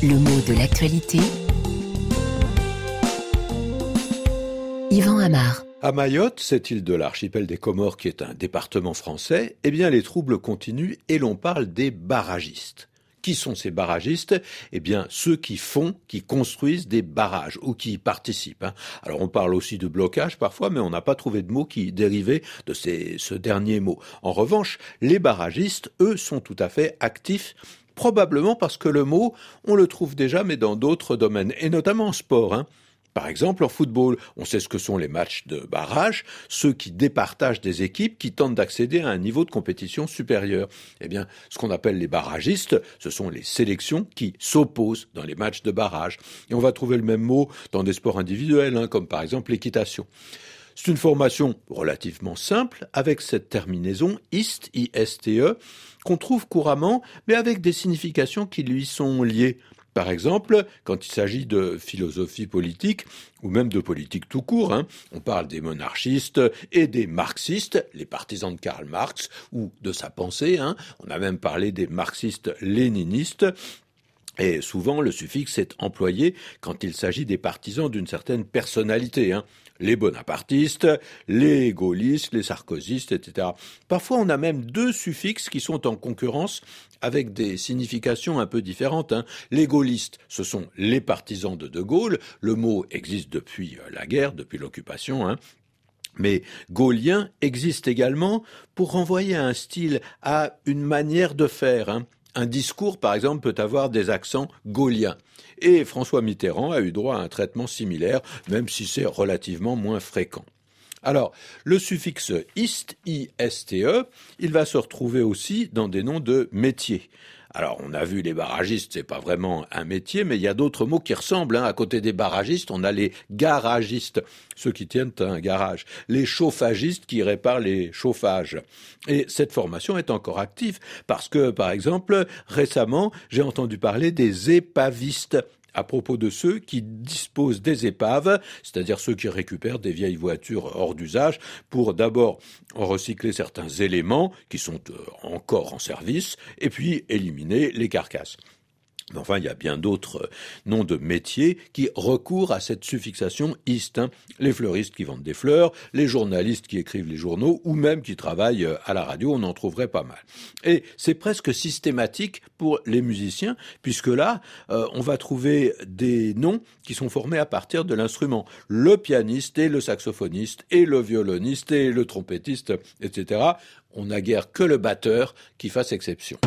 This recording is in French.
Le mot de l'actualité. Yvan Amar. À Mayotte, cette île de l'archipel des Comores qui est un département français, eh bien les troubles continuent et l'on parle des barragistes. Qui sont ces barragistes? Eh bien, ceux qui font, qui construisent des barrages ou qui y participent. Hein. Alors, on parle aussi de blocage parfois, mais on n'a pas trouvé de mot qui dérivait de ce dernier mot. En revanche, les barragistes, eux, sont tout à fait actifs probablement parce que le mot, on le trouve déjà, mais dans d'autres domaines, et notamment en sport. Hein. Par exemple, en football, on sait ce que sont les matchs de barrage, ceux qui départagent des équipes qui tentent d'accéder à un niveau de compétition supérieur. Eh bien, ce qu'on appelle les barragistes, ce sont les sélections qui s'opposent dans les matchs de barrage. Et on va trouver le même mot dans des sports individuels, hein, comme par exemple l'équitation. C'est une formation relativement simple avec cette terminaison IST, I-S-T-E, qu'on trouve couramment, mais avec des significations qui lui sont liées. Par exemple, quand il s'agit de philosophie politique, ou même de politique tout court, hein, on parle des monarchistes et des marxistes, les partisans de Karl Marx, ou de sa pensée, hein. on a même parlé des marxistes-léninistes, et souvent, le suffixe est employé quand il s'agit des partisans d'une certaine personnalité. Hein. Les bonapartistes, les gaullistes, les sarkozystes, etc. Parfois, on a même deux suffixes qui sont en concurrence avec des significations un peu différentes. Hein. Les gaullistes, ce sont les partisans de De Gaulle. Le mot existe depuis euh, la guerre, depuis l'occupation. Hein. Mais gaulien existe également pour renvoyer à un style, à une manière de faire. Hein. Un discours, par exemple, peut avoir des accents gauliens. Et François Mitterrand a eu droit à un traitement similaire, même si c'est relativement moins fréquent. Alors, le suffixe ist, I-S-T-E, il va se retrouver aussi dans des noms de métiers. Alors, on a vu les barragistes, c'est pas vraiment un métier, mais il y a d'autres mots qui ressemblent. Hein. À côté des barragistes, on a les garagistes, ceux qui tiennent un garage, les chauffagistes qui réparent les chauffages. Et cette formation est encore active parce que, par exemple, récemment, j'ai entendu parler des épavistes à propos de ceux qui disposent des épaves, c'est-à-dire ceux qui récupèrent des vieilles voitures hors d'usage pour d'abord recycler certains éléments qui sont euh, encore en service et puis éliminer les carcasses. Mais enfin, il y a bien d'autres euh, noms de métiers qui recourent à cette suffixation ist. Hein. Les fleuristes qui vendent des fleurs, les journalistes qui écrivent les journaux, ou même qui travaillent euh, à la radio, on en trouverait pas mal. Et c'est presque systématique pour les musiciens, puisque là, euh, on va trouver des noms qui sont formés à partir de l'instrument. Le pianiste et le saxophoniste et le violoniste et le trompettiste, etc. On n'a guère que le batteur qui fasse exception.